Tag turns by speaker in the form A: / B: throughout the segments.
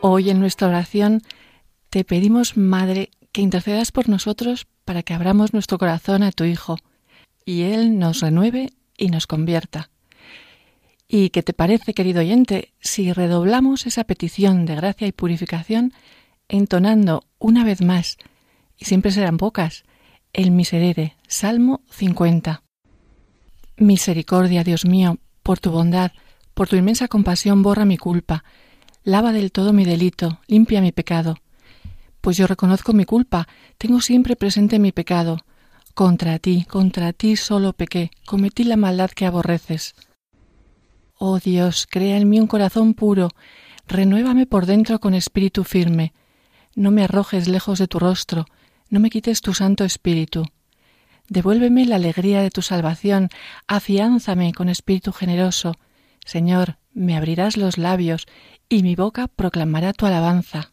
A: Hoy en nuestra oración te pedimos, Madre, que intercedas por nosotros para que abramos nuestro corazón a tu Hijo y Él nos renueve y nos convierta. ¿Y qué te parece, querido oyente, si redoblamos esa petición de gracia y purificación entonando una vez más, y siempre serán pocas, el miserere, Salmo 50? Misericordia, Dios mío, por tu bondad, por tu inmensa compasión, borra mi culpa, lava del todo mi delito, limpia mi pecado. Pues yo reconozco mi culpa, tengo siempre presente mi pecado. Contra ti, contra ti solo pequé, cometí la maldad que aborreces. Oh Dios, crea en mí un corazón puro, renuévame por dentro con espíritu firme. No me arrojes lejos de tu rostro, no me quites tu santo espíritu. Devuélveme la alegría de tu salvación, afiánzame con espíritu generoso. Señor, me abrirás los labios y mi boca proclamará tu alabanza.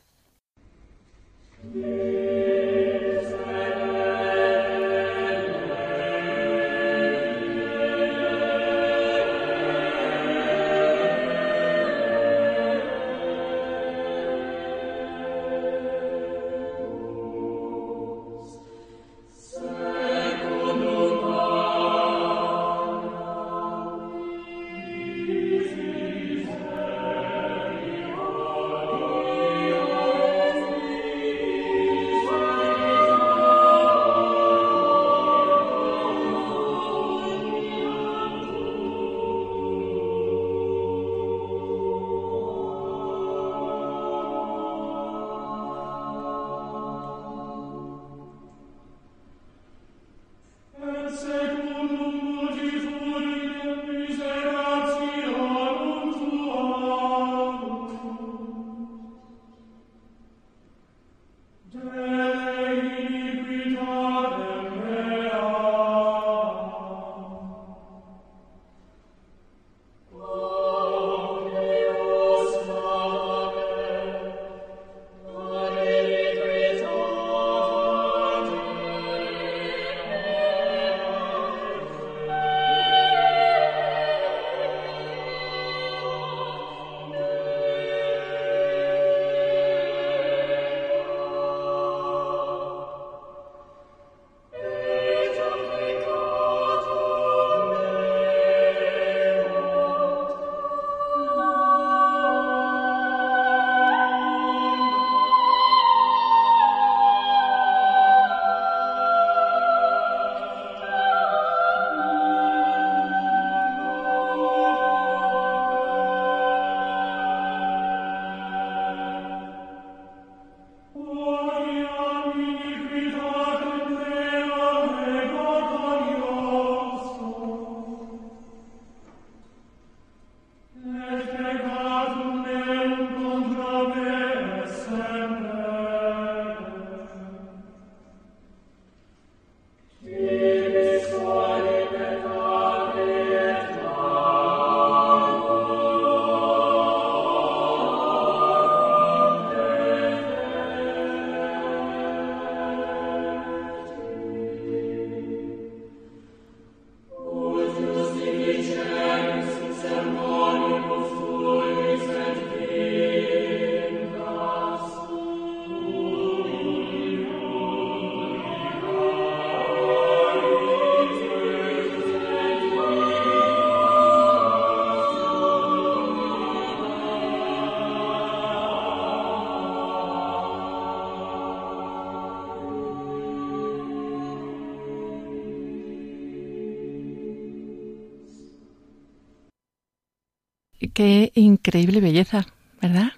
A: Qué increíble belleza, ¿verdad?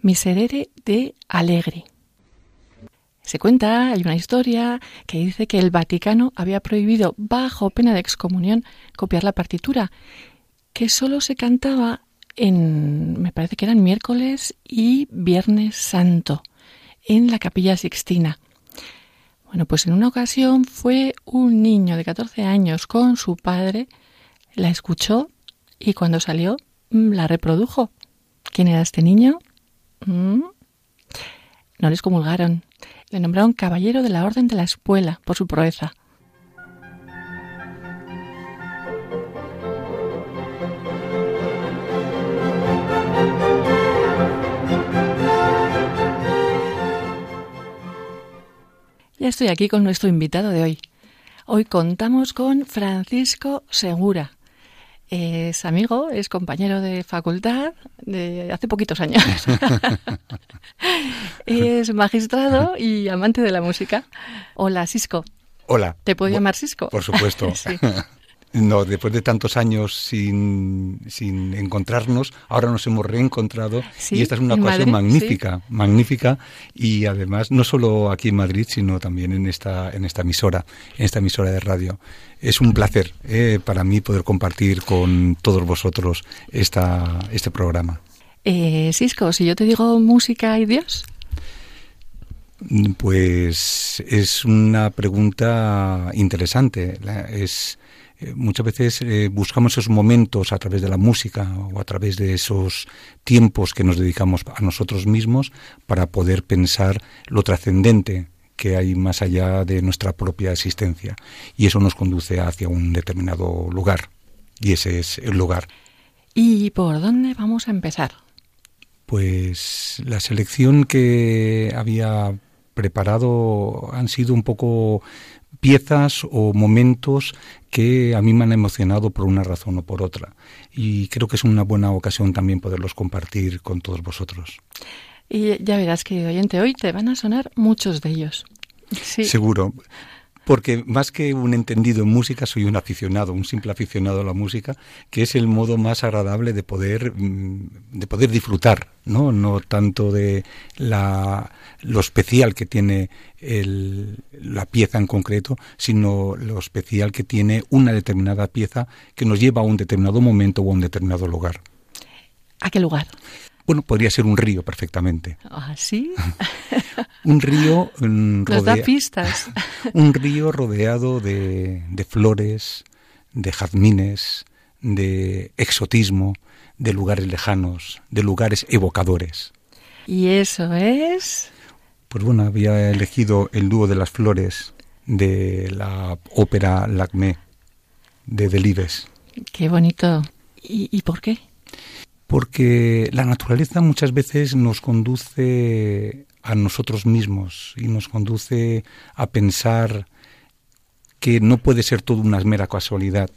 A: Miserere de Alegri. Se cuenta, hay una historia que dice que el Vaticano había prohibido, bajo pena de excomunión, copiar la partitura, que solo se cantaba en, me parece que eran miércoles y viernes santo, en la capilla sixtina. Bueno, pues en una ocasión fue un niño de 14 años con su padre, la escuchó y cuando salió la reprodujo. ¿Quién era este niño? Mm. No les comulgaron. Le nombraron caballero de la Orden de la Espuela por su proeza. Ya estoy aquí con nuestro invitado de hoy. Hoy contamos con Francisco Segura. Es amigo, es compañero de facultad de hace poquitos años. es magistrado y amante de la música. Hola, Sisco.
B: Hola.
A: ¿Te puedo llamar Sisco?
B: Por supuesto. sí. No, después de tantos años sin, sin encontrarnos, ahora nos hemos reencontrado y esta es una ocasión magnífica, magnífica y además no solo aquí en Madrid, sino también en esta, en esta emisora, en esta emisora de radio. Es un placer eh, para mí poder compartir con todos vosotros esta, este programa.
A: Eh, Cisco, si yo te digo música y Dios.
B: Pues es una pregunta interesante. Es eh, muchas veces eh, buscamos esos momentos a través de la música o a través de esos tiempos que nos dedicamos a nosotros mismos para poder pensar lo trascendente que hay más allá de nuestra propia existencia. Y eso nos conduce hacia un determinado lugar. Y ese es el lugar.
A: ¿Y por dónde vamos a empezar?
B: Pues la selección que había preparado han sido un poco piezas o momentos que a mí me han emocionado por una razón o por otra. Y creo que es una buena ocasión también poderlos compartir con todos vosotros.
A: Y ya verás, querido oyente, hoy te van a sonar muchos de ellos.
B: Sí. Seguro. Porque más que un entendido en música, soy un aficionado, un simple aficionado a la música, que es el modo más agradable de poder, mm, de poder disfrutar, ¿no? No tanto de la, lo especial que tiene el, la pieza en concreto, sino lo especial que tiene una determinada pieza que nos lleva a un determinado momento o a un determinado lugar.
A: ¿A qué lugar?
B: Bueno, podría ser un río perfectamente.
A: ¿Ah, sí?
B: un río
A: mm, rodeado. pistas.
B: un río rodeado de, de flores, de jazmines, de exotismo, de lugares lejanos, de lugares evocadores.
A: ¿Y eso es?
B: Pues bueno, había elegido el dúo de las flores de la ópera Lacmé de Delibes.
A: Qué bonito. ¿Y, ¿Y por qué?
B: porque la naturaleza muchas veces nos conduce a nosotros mismos y nos conduce a pensar que no puede ser todo una mera casualidad.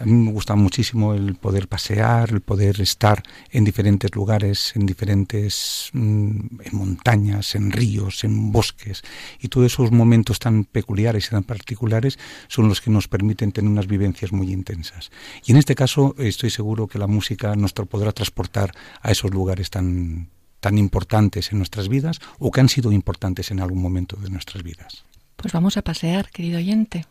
B: A mí me gusta muchísimo el poder pasear, el poder estar en diferentes lugares, en diferentes mm, en montañas, en ríos, en bosques y todos esos momentos tan peculiares y tan particulares son los que nos permiten tener unas vivencias muy intensas. Y en este caso estoy seguro que la música nos podrá transportar a esos lugares tan tan importantes en nuestras vidas o que han sido importantes en algún momento de nuestras vidas.
A: Pues vamos a pasear, querido oyente.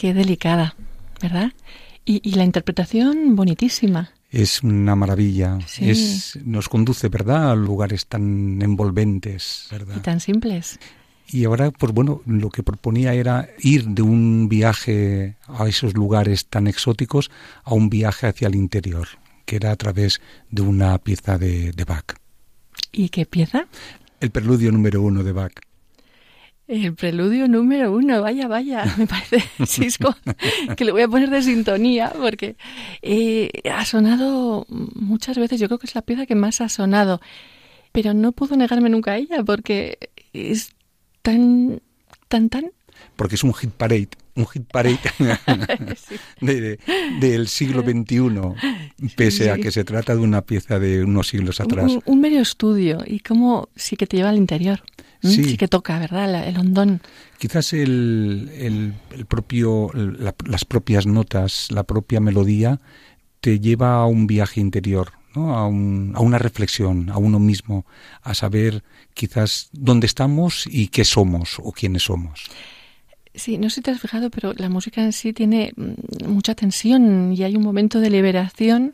A: Qué delicada, ¿verdad? Y, y la interpretación bonitísima.
B: Es una maravilla. Es, nos conduce, ¿verdad?, a lugares tan envolventes, ¿verdad?
A: Y tan simples.
B: Y ahora, pues bueno, lo que proponía era ir de un viaje a esos lugares tan exóticos a un viaje hacia el interior, que era a través de una pieza de, de Bach.
A: ¿Y qué pieza?
B: El preludio número uno de Bach.
A: El preludio número uno, vaya, vaya, me parece, Cisco, que le voy a poner de sintonía porque eh, ha sonado muchas veces, yo creo que es la pieza que más ha sonado, pero no puedo negarme nunca a ella porque es tan, tan, tan...
B: Porque es un hit parade, un hit parade del siglo XXI, pese a que se trata de una pieza de unos siglos atrás.
A: Un, un medio estudio y cómo sí que te lleva al interior. Mm, sí. que toca, ¿verdad? El hondón.
B: Quizás el, el, propio, las propias notas, la propia melodía, te lleva a un viaje interior, ¿no? a, un, a una reflexión, a uno mismo, a saber quizás dónde estamos y qué somos o quiénes somos.
A: Sí, no sé si te has fijado, pero la música en sí tiene mm, mucha tensión y hay un momento de liberación.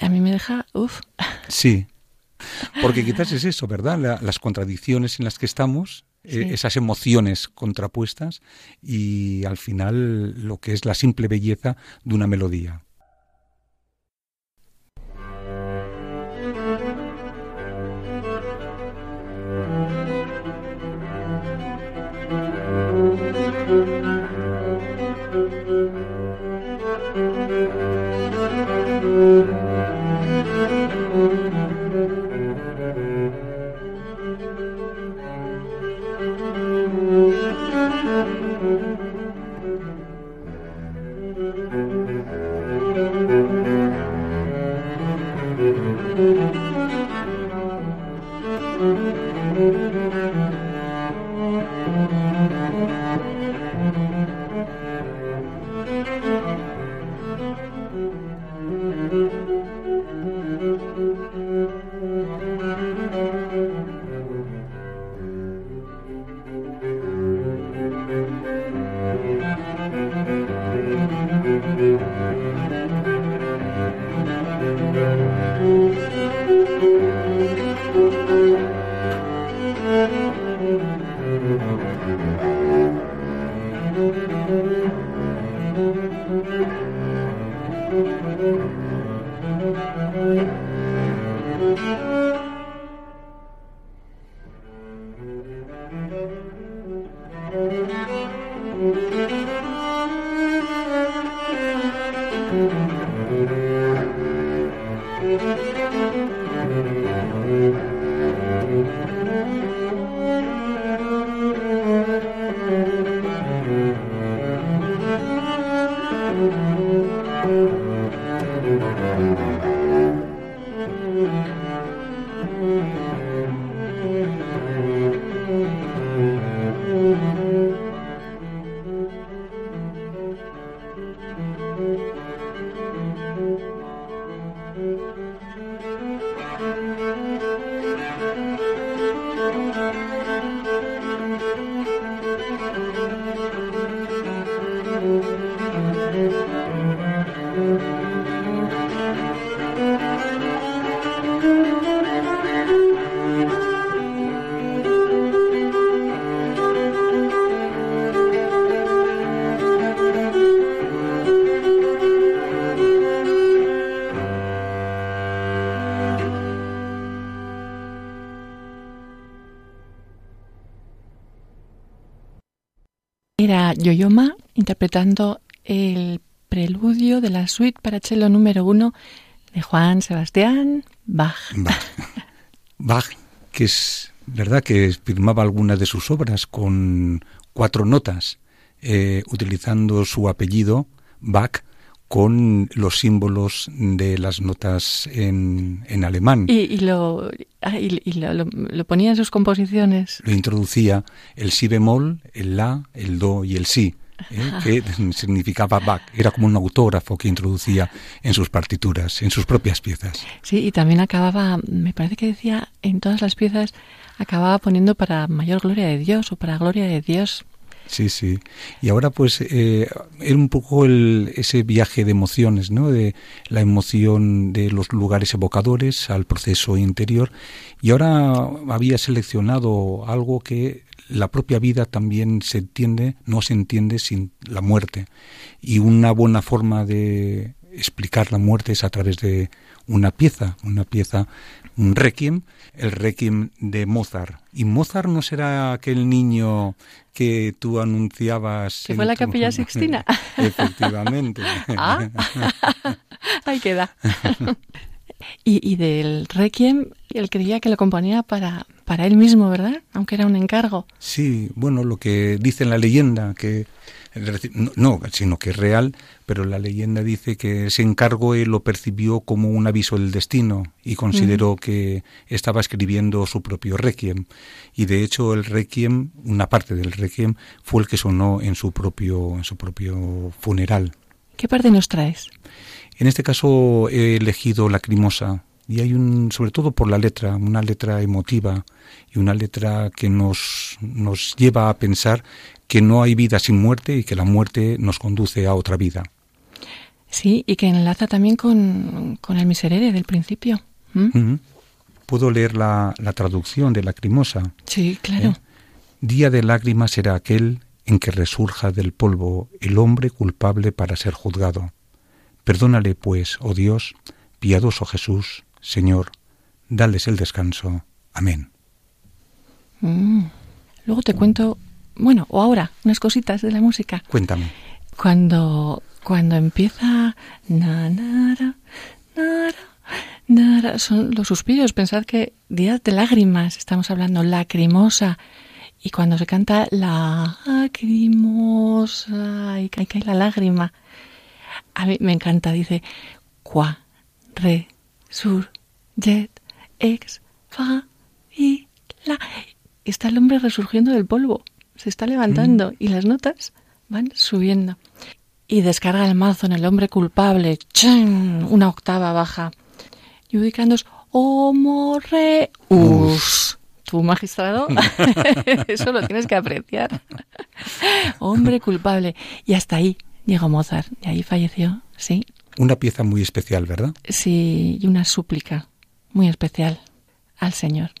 A: A mí me deja, uff.
B: Sí, porque quizás es eso, ¿verdad? las contradicciones en las que estamos, eh, esas emociones contrapuestas y al final lo que es la simple belleza de una melodía.
A: you. Yoyoma interpretando el preludio de la suite para cello número uno de Juan Sebastián Bach.
B: Bach. que es verdad que firmaba algunas de sus obras con cuatro notas, eh, utilizando su apellido Bach con los símbolos de las notas en, en alemán.
A: ¿Y, lo, ah, y, lo, ponía en sus composiciones?
B: Lo introducía el si bemol, el la, el do y el si, ¿eh? que significaba Bach. Era como un autógrafo que introducía en sus partituras, en sus propias piezas.
A: Sí, y también acababa, me parece que decía en todas las piezas, acababa poniendo para mayor gloria de Dios o para gloria de Dios.
B: Sí, sí. Y ahora pues eh, era un poco el, ese viaje de emociones, ¿no? De la emoción de los lugares evocadores al proceso interior. Y ahora había seleccionado algo que la propia vida también se entiende, no se entiende sin la muerte. Y una buena forma de explicar la muerte es a través de una pieza, una pieza, un requiem, el requiem de Mozart. Y Mozart no será aquel niño que tú anunciabas.
A: Que fue la Capilla Sixtina.
B: Efectivamente.
A: ah, ahí queda. y, y del requiem, él creía que lo componía para, para él mismo, ¿verdad? Aunque era un encargo.
B: Sí, bueno, lo que dice en la leyenda, que no, sino que es real, pero la leyenda dice que ese encargo él lo percibió como un aviso del destino y consideró que estaba escribiendo su propio requiem. Y de hecho el requiem, una parte del requiem, fue el que sonó en su propio, en su propio funeral.
A: ¿Qué parte nos traes?
B: En este caso he elegido Lacrimosa, y hay un, sobre todo por la letra, una letra emotiva y una letra que nos, nos lleva a pensar que no hay vida sin muerte y que la muerte nos conduce a otra vida.
A: Sí, y que enlaza también con, con el miserere del principio.
B: Puedo leer la, la, traducción de Lacrimosa.
A: Sí, claro. ¿Eh?
B: Día de lágrimas será aquel en que resurja del polvo el hombre culpable para ser juzgado. Perdónale, pues, oh Dios, piadoso Jesús, Señor, dales el descanso. Amén.
A: Mm. Luego te cuento bueno, o ahora, unas cositas de la música.
B: Cuéntame.
A: Cuando, cuando empieza... Na, son los suspiros. Pensad que días de lágrimas, estamos hablando, lacrimosa. Y cuando se canta lacrimosa y cae, la lágrima, a mí me encanta, dice, qua, re, sur, jet, ex, fa, y, la. Está el hombre resurgiendo del polvo se está levantando mm. y las notas van subiendo. Y descarga el mazo en el hombre culpable, una octava baja. Y ubicándos, us. Tu magistrado, eso lo tienes que apreciar. hombre culpable. Y hasta ahí llegó Mozart, y ahí falleció, sí.
B: Una pieza muy especial, ¿verdad?
A: Sí, y una súplica muy especial al Señor.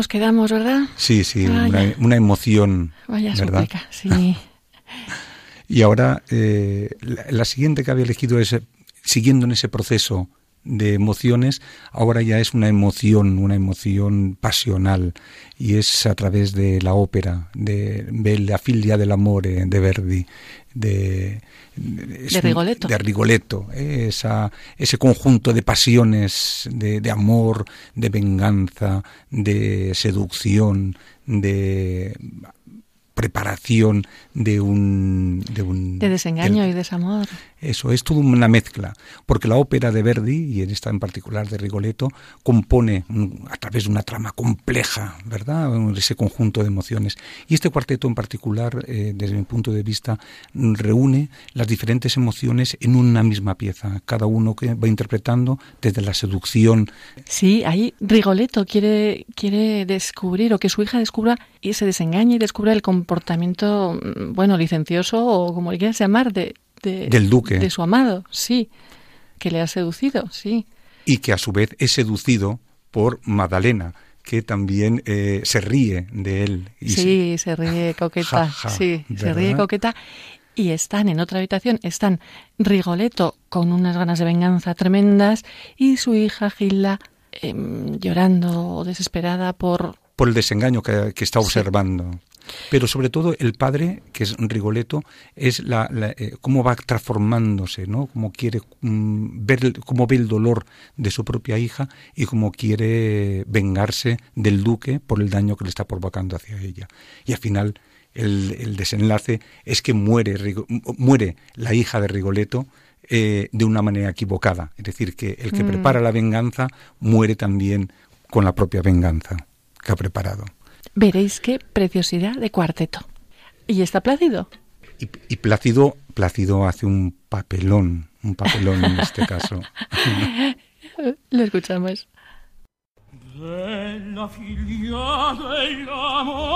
A: Nos quedamos, ¿verdad?
B: Sí, sí, una, emoción.
A: Vaya ¿verdad? sí.
B: y ahora, eh, la, siguiente que había elegido es, siguiendo en ese proceso de emociones, ahora ya es una emoción, una emoción pasional, y es a través de la ópera, de, de la filia del amore de Verdi, de,
A: de Rigoletto.
B: de Rigoletto esa, ese conjunto de pasiones, de, de amor, de venganza, de seducción, de preparación de un...
A: De, un, de desengaño y desamor.
B: Eso, es toda una mezcla, porque la ópera de Verdi, y en esta en particular de Rigoletto, compone a través de una trama compleja, ¿verdad? Ese conjunto de emociones. Y este cuarteto en particular, eh, desde mi punto de vista, reúne las diferentes emociones en una misma pieza, cada uno que va interpretando desde la seducción.
A: Sí, ahí Rigoletto quiere, quiere descubrir, o que su hija descubra y se desengañe y descubra el comportamiento, mm, bueno, licencioso o como le quieras llamar, de
B: del duque.
A: De su amado, sí, que le ha seducido, sí.
B: Y que a su vez es seducido por Madalena, que también eh, se ríe de él.
A: sí, se ríe coqueta, sí, se ríe coqueta. Y están en otra habitación, están Rigoletto con unas ganas de venganza tremendas y su hija Gilda em, llorando desesperada por...
B: Por el desengaño que, está observando. Pero sobre todo el padre, que es Rigoletto, es la, eh, cómo va transformándose, ¿no? Cómo quiere mm, ver, cómo ve el dolor de su propia hija y cómo quiere vengarse del duque por el daño que le está provocando hacia ella. Y al final el, desenlace es que muere, muere la hija de Rigoletto eh, de una manera equivocada. Es decir, que el que mm. prepara la venganza muere también con la propia venganza que ha preparado.
A: Veréis qué preciosidad de cuarteto. ¿Y está Plácido?
B: Y, Plácido, Plácido hace un papelón, un papelón en este caso.
A: Lo escuchamos.
C: Bella figlia dell'amore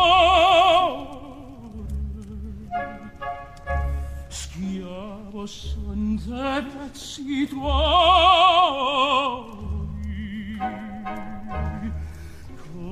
C: Schiavo son de prezzi tuoi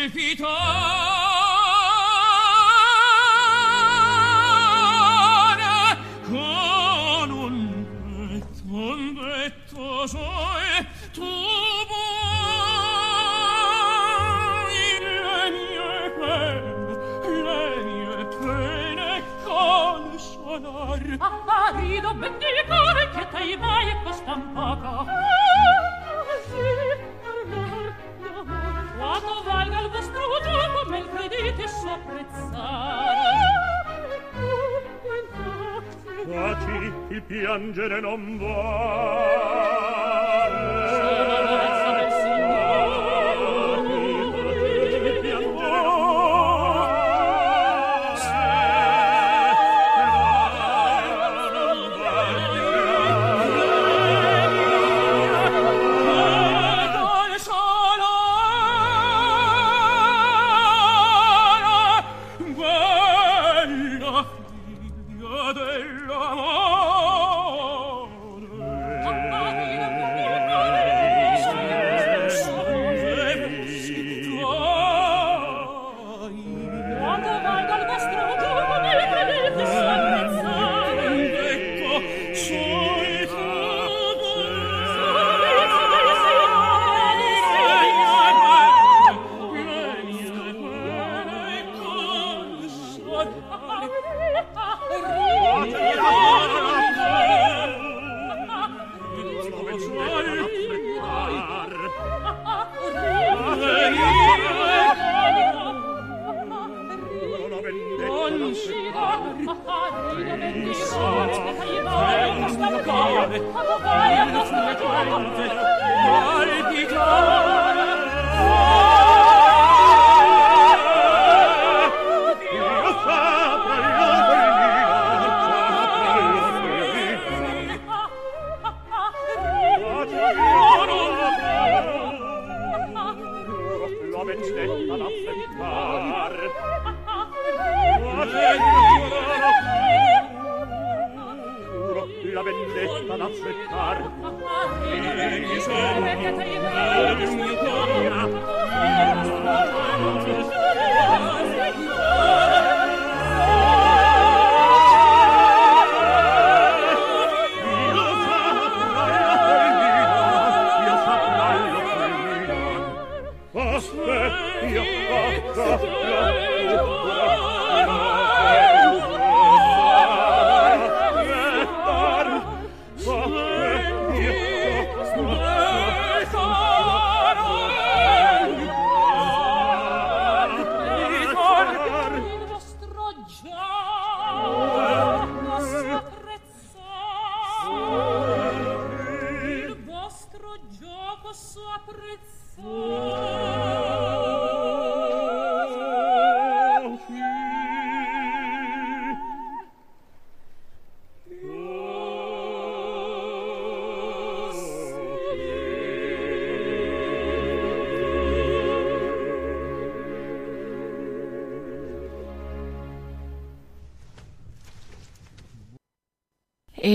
C: palpitare con un petto, un petto soe tu vuoi le mie pene le mie pene con sonar. Apparido vendicare che t'hai mai costan poco piangere non vuoi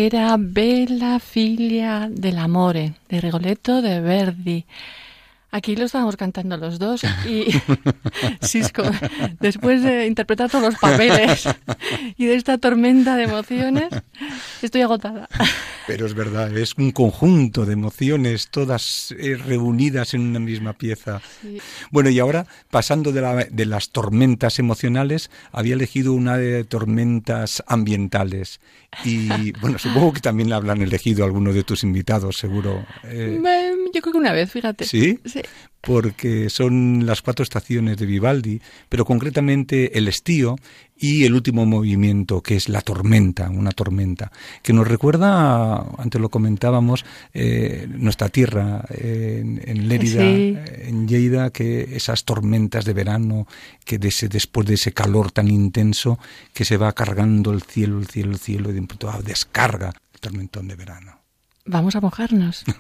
A: Era Bella Filia dell'amore de Rigoletto de Verdi. Aquí lo estábamos cantando los dos y Cisco, después de interpretar todos los papeles y de esta tormenta de emociones, estoy agotada.
B: Pero es verdad, es un conjunto de emociones todas eh, reunidas en una misma pieza.
A: Sí.
B: Bueno, y ahora, pasando de, la- de las tormentas emocionales, había elegido una de tormentas ambientales. Y bueno, supongo que también la habrán elegido algunos de tus invitados, seguro. Eh,
A: Me- Yo creo que una vez, fíjate.
B: ¿Sí?
A: Sí.
B: porque son las cuatro estaciones de Vivaldi, pero concretamente el estío y el último movimiento, que es la tormenta, una tormenta, que nos recuerda, antes lo comentábamos, eh, nuestra tierra eh, en, en Lérida,
A: Sí.
B: eh, en Lleida, que esas tormentas de verano, que de ese- después de ese calor tan intenso, que se va cargando el cielo, el cielo, el cielo, y de pronto ah, descarga el tormentón de verano.
A: Vamos a mojarnos.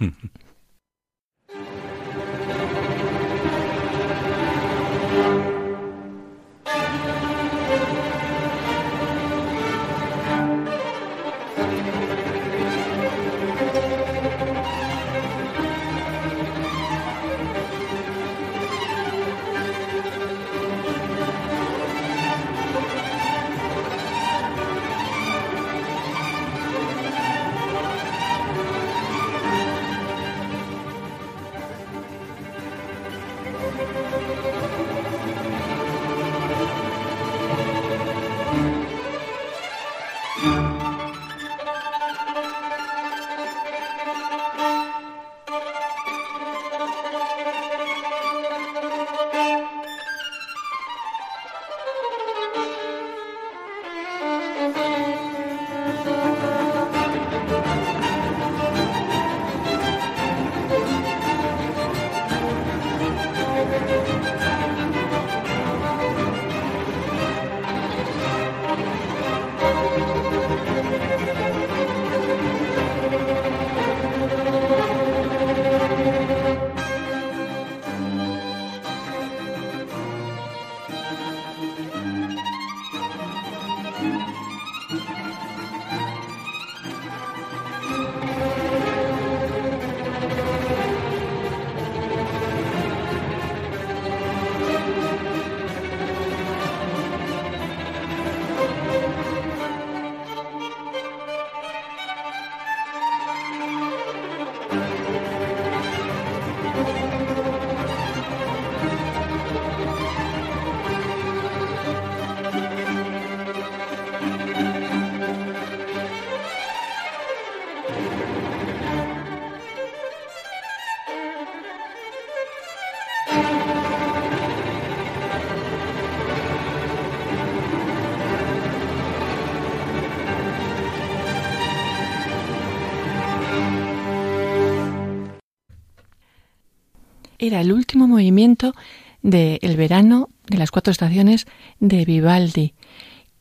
A: Era el último movimiento de El verano de las cuatro estaciones de Vivaldi.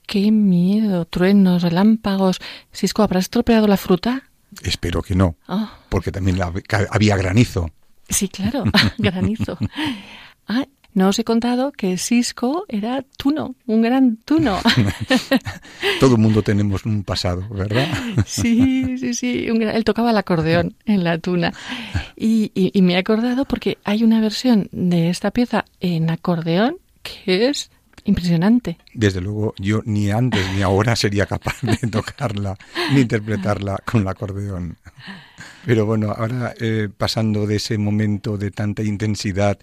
A: ¡Qué miedo! Truenos, relámpagos. Cisco, ¿habrás estropeado la fruta?
B: Espero que no,
A: Ah,
B: porque también la- había granizo.
A: sí, claro, granizo. Ah, No os he contado que Cisco era tuno, un gran tuno.
B: Todo el mundo tenemos un pasado, ¿verdad?
A: Sí, sí, sí. un gran- él tocaba el acordeón en la tuna. Y, y- y me he acordado porque hay una versión de esta pieza en acordeón que es impresionante.
B: Desde luego, yo ni antes ni ahora sería capaz de tocarla ni interpretarla con el acordeón. Pero bueno, ahora eh, pasando de ese momento de tanta intensidad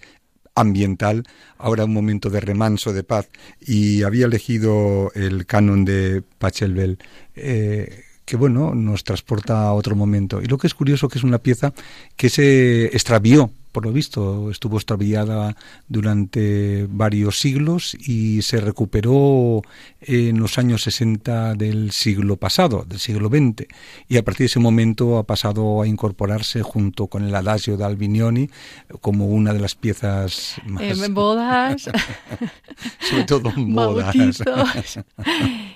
B: ambiental, ahora un momento de remanso, de paz, y había elegido el canon de Pachelbel, eh, que bueno, nos transporta a otro momento. Y lo que es curioso que es una pieza que se extravió, por lo visto, estuvo extraviada durante varios siglos y se recuperó en los años 60 del siglo pasado, del siglo XX, y a partir de ese momento ha pasado a incorporarse junto con el Adagio de Albinioni como una de las piezas más,
A: Eh, bodas,
B: sobre todo en bodas.
A: bautizos.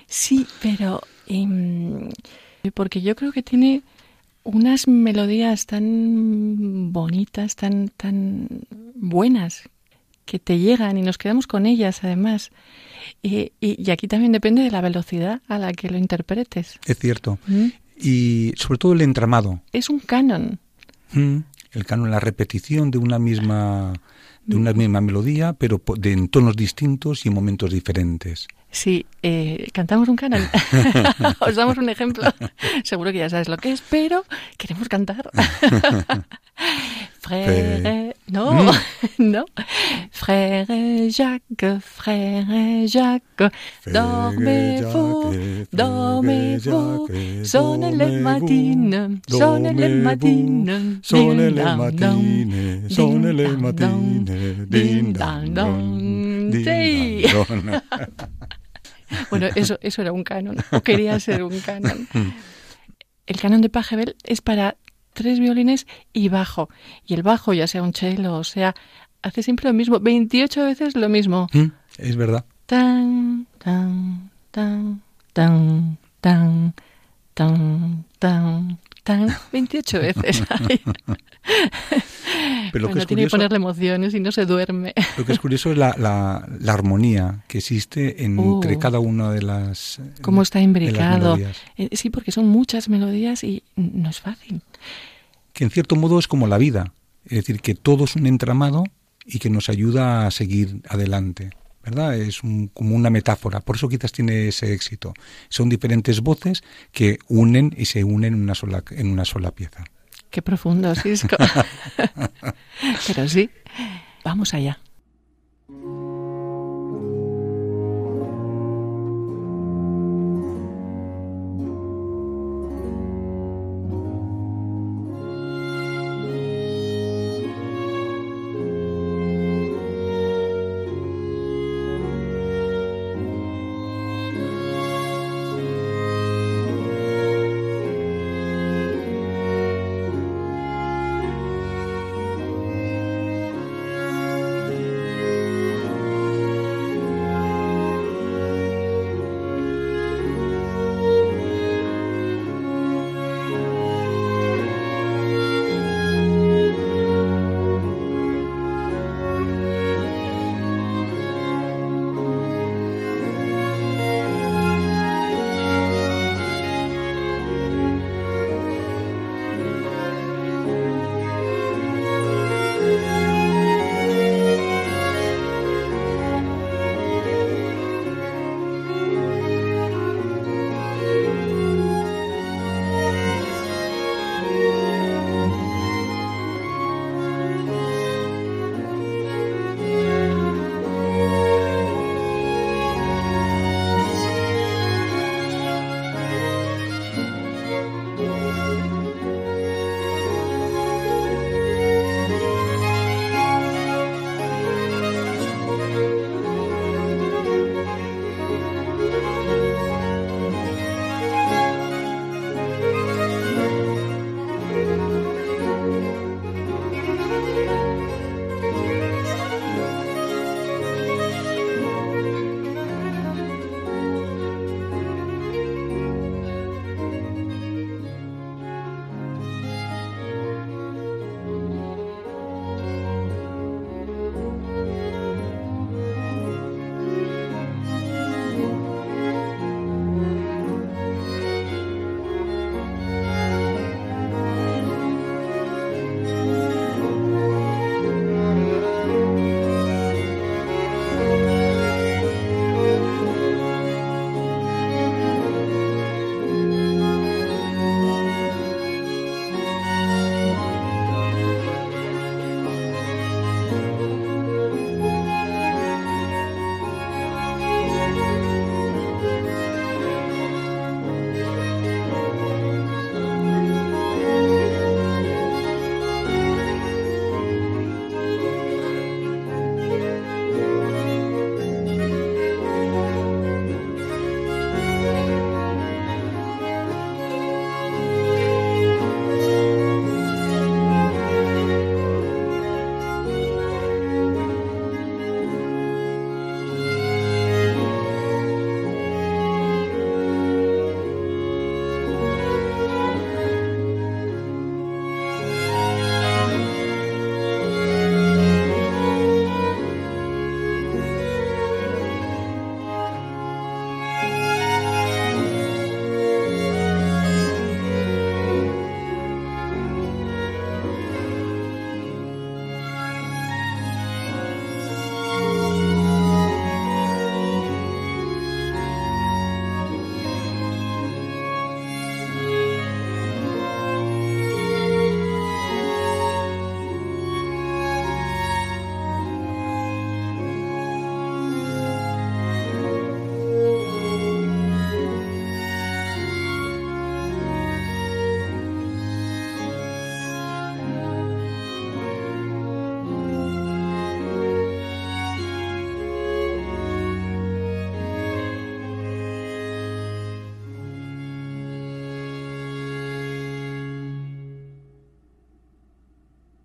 A: Sí, pero em, porque yo creo que tiene unas melodías tan bonitas, tan, tan buenas, que te llegan y nos quedamos con ellas además. Y, y- y aquí también depende de la velocidad a la que lo interpretes.
B: Es cierto.
A: ¿Mm?
B: Y sobre todo el entramado.
A: Es un canon.
B: Mm, El canon, la repetición de una misma de una misma melodía, pero de en tonos distintos y en momentos diferentes.
A: Sí, eh, cantamos un canon. Os damos un ejemplo. Seguro que ya sabes lo que es, pero queremos cantar. Frère, no, no. Frère Jacques, frère Jacques, dormez-vous, dormez-vous,
B: Jacques,
A: sonne le
B: dormez-vous,
A: matin, sonne le matin,
B: sonne
A: ding
B: le
A: dang
B: matine,
A: dong,
B: sonne
A: ding dang dong,
B: ding dang dong,
A: Bueno, eso, eso era un canon, o quería ser un canon.
B: Mm.
A: El canon de Pachelbel es para tres violines y bajo. Y el bajo, ya sea un cello o sea, hace siempre lo mismo, 28 veces lo mismo.
B: Mm, Es verdad.
A: Tan, tan, tan, tan, tan, tan, tan, tan, 28 veces.
B: Pero lo que es
A: tiene que
B: curioso,
A: ponerle emociones y no se duerme.
B: lo que es curioso es la, la, la armonía que existe entre
A: Uh.
B: cada una de las
A: Cómo está imbricado. Eh, Sí, porque son muchas melodías y no es fácil.
B: que en cierto modo es como la vida, es decir, que todo es un entramado y que nos ayuda a seguir adelante, ¿verdad? Es un- como una metáfora, por eso quizás tiene ese éxito. Son diferentes voces que unen y se unen en una sola, en una sola pieza.
A: Qué profundo, Cisco. Pero sí, vamos allá.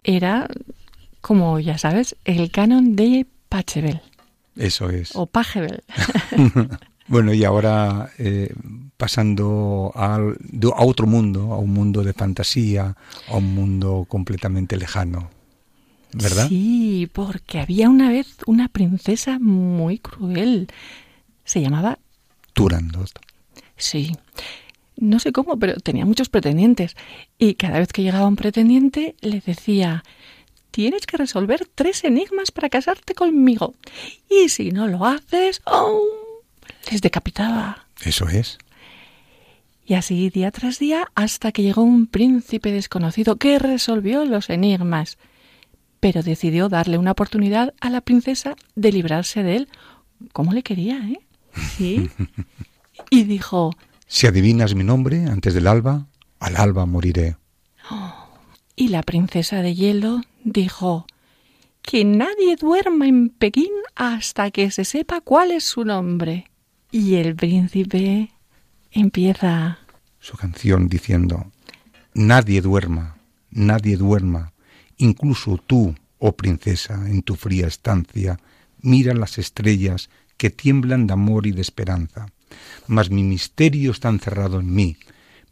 A: Era, como ya sabes, el canon de Pachelbel
B: Eso es.
A: o Pachelbel.
B: Bueno, y ahora eh, pasando al- a otro mundo, a un mundo de fantasía, a un mundo completamente lejano. ¿Verdad?
A: Sí, porque había una vez una princesa muy cruel. Se llamaba
B: Turandot.
A: Sí. No sé cómo, pero tenía muchos pretendientes. Y cada vez que llegaba un pretendiente, le decía, tienes que resolver tres enigmas para casarte conmigo. Y si no lo haces, ¡oh! les decapitaba.
B: Eso es.
A: Y así día tras día hasta que llegó un príncipe desconocido que resolvió los enigmas. Pero decidió darle una oportunidad a la princesa de librarse de él. como le quería, eh? Sí. Y dijo,
B: Si adivinas mi nombre antes del alba, al alba moriré.
A: Y la princesa de hielo dijo que nadie duerma en Pekín hasta que se sepa cuál es su nombre. Y el príncipe empieza
B: Su canción diciendo, Nadie duerma, nadie duerma, incluso tú, oh princesa, en tu fría estancia, mira las estrellas que tiemblan de amor y de esperanza. Mas mi misterio está encerrado en mí,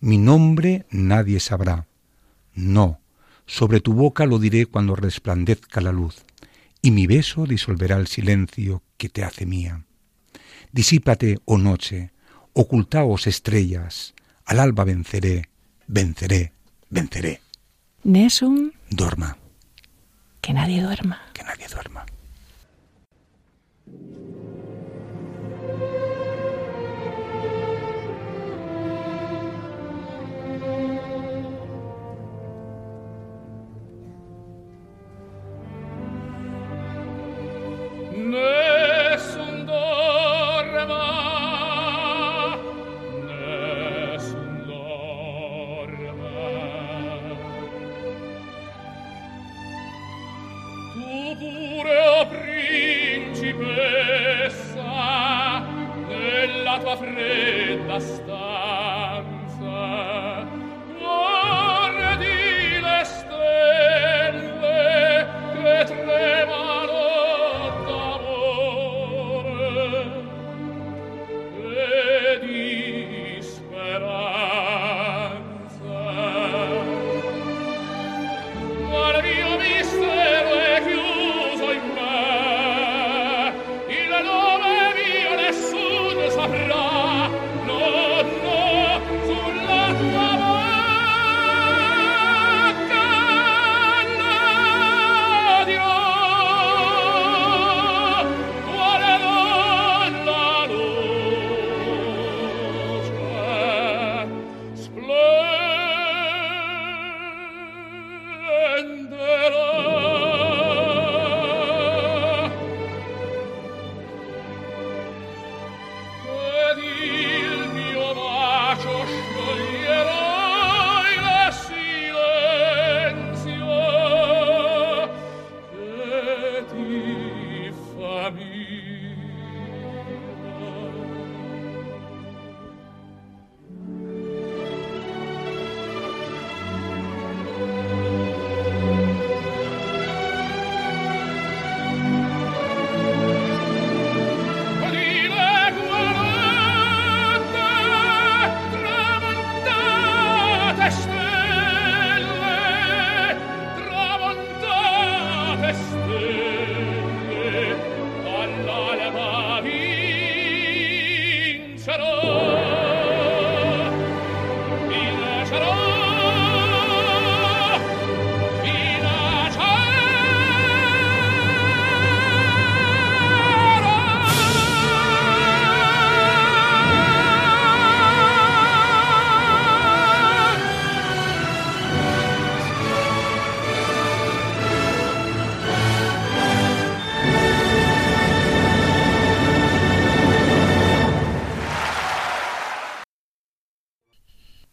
B: mi nombre nadie sabrá. No, sobre tu boca lo diré cuando resplandezca la luz, y mi beso disolverá el silencio que te hace mía. Disípate, oh noche, ocultaos estrellas, al alba venceré, venceré, venceré.
A: Nesum,
B: Dorma,
A: que nadie duerma.
B: que nadie duerma.
D: No.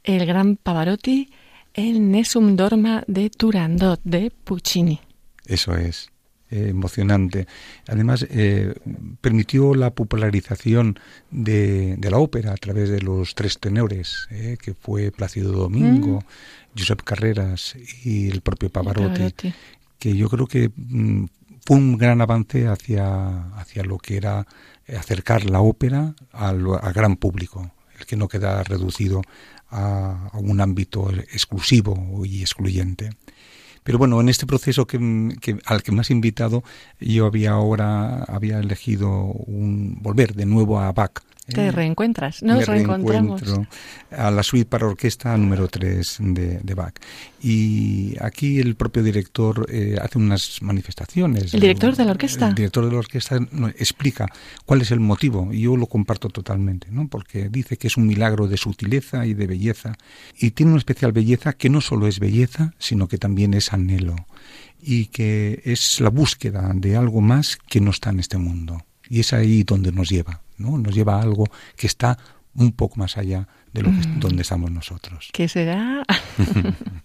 A: El gran Pavarotti, el Nessun Dorma de Turandot de Puccini.
B: Eso es. eh, emocionante. Además, eh, permitió la popularización de, la ópera a través de los tres tenores, eh, que fue Plácido Domingo, mm. Josep Carreras y el propio Pavarotti, que yo creo que mm, fue un gran avance hacia, hacia lo que era acercar la ópera al, gran público, el que no queda reducido a, un ámbito exclusivo y excluyente. Pero bueno, en este proceso que, al que me has invitado, yo había ahora había elegido un, volver de nuevo a Bach,
A: te reencuentras, nos reencontramos.
B: A la suite para orquesta número 3 de, de Bach. Y aquí el propio director eh, hace unas manifestaciones.
A: ¿El director de la orquesta?
B: El director de la orquesta explica cuál es el motivo, y yo lo comparto totalmente, ¿no? porque dice que es un milagro de sutileza y de belleza, y tiene una especial belleza que no solo es belleza, sino que también es anhelo, y que es la búsqueda de algo más que no está en este mundo. Y es ahí donde nos lleva. ¿No? Nos lleva a algo que está un poco más allá de lo que, mm. donde estamos nosotros.
A: ¿Qué será?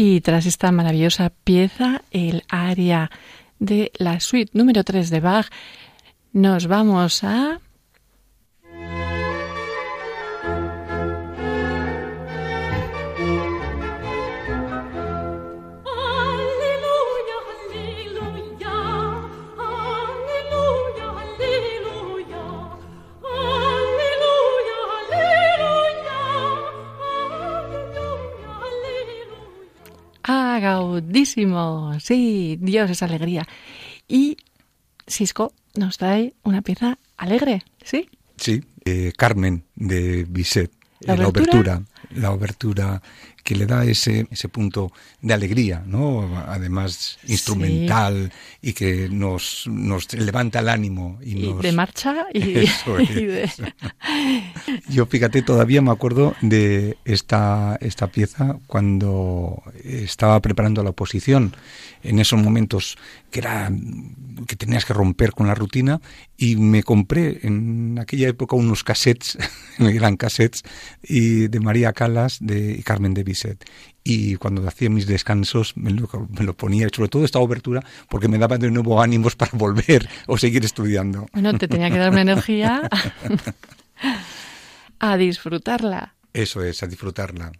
A: Y tras esta maravillosa pieza, el área de la suite número 3 de Bach, nos vamos a... Ah, gaudísimo. Sí, Dios es alegría. Y Cisco nos trae una pieza alegre, ¿sí?
B: Sí, eh, Carmen de Bizet.
A: ¿La
B: eh,
A: obertura,
B: la obertura que le da ese, ese punto de alegría, ¿no? Además instrumental y que nos, nos levanta el ánimo y,
A: Y
B: nos...
A: de marcha y,
B: Eso
A: y de-
B: es. Yo fíjate, todavía me acuerdo de esta, esta pieza cuando estaba preparando la oposición, en esos momentos que era que tenías que romper con la rutina y me compré en aquella época unos cassettes, eran cassettes y de María Calas de y Carmen de Bizet y cuando hacía mis descansos me lo, me lo ponía, sobre todo esta obertura porque me daba de nuevo ánimos para volver o seguir estudiando.
A: Bueno, te tenía que dar una energía a disfrutarla.
B: Eso es, a disfrutarla.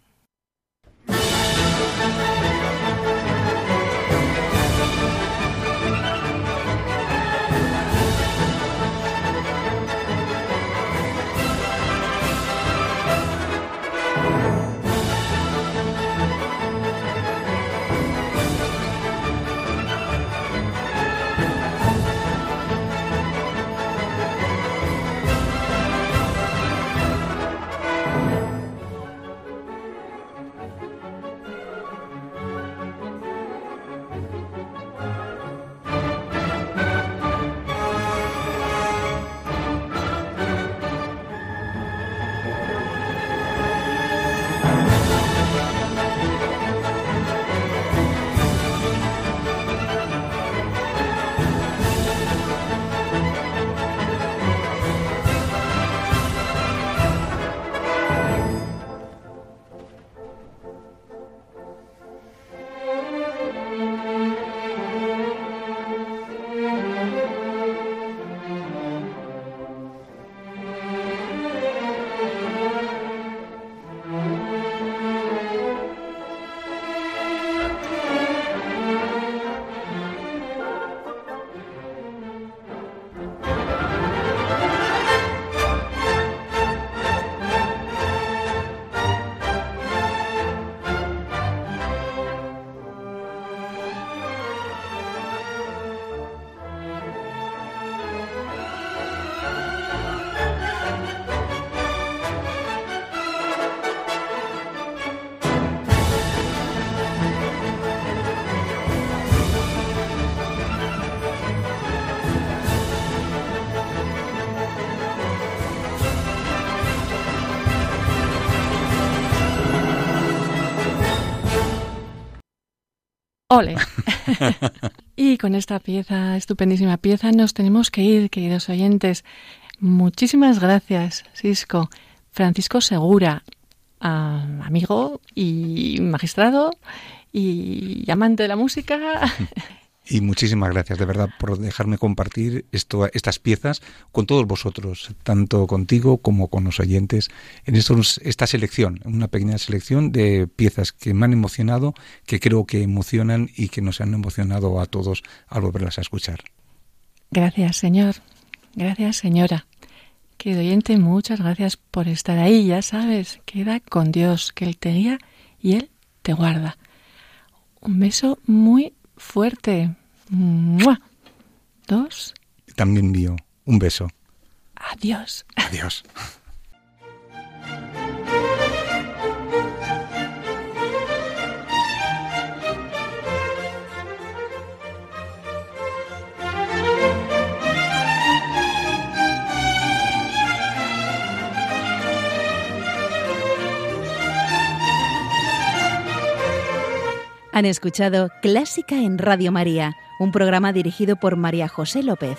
A: Ole. y con esta pieza, estupendísima pieza, nos tenemos que ir, queridos oyentes. Muchísimas gracias, Cisco. Francisco Segura, ah, amigo y magistrado y amante de la música.
B: Y muchísimas gracias, de verdad, por dejarme compartir esto, estas piezas con todos vosotros, tanto contigo como con los oyentes, en esta selección, una pequeña selección de piezas que me han emocionado, que creo que emocionan y que nos han emocionado a todos al volverlas a escuchar.
A: Gracias, señor. Gracias, señora. Querido oyente, muchas gracias por estar ahí. Ya sabes, queda con Dios, que Él te guía y Él te guarda. Un beso muy fuerte. ¡Mua! Dos.
B: También envío un beso.
A: Adiós.
B: Adiós.
E: Han escuchado Clásica en Radio María, un programa dirigido por María José López.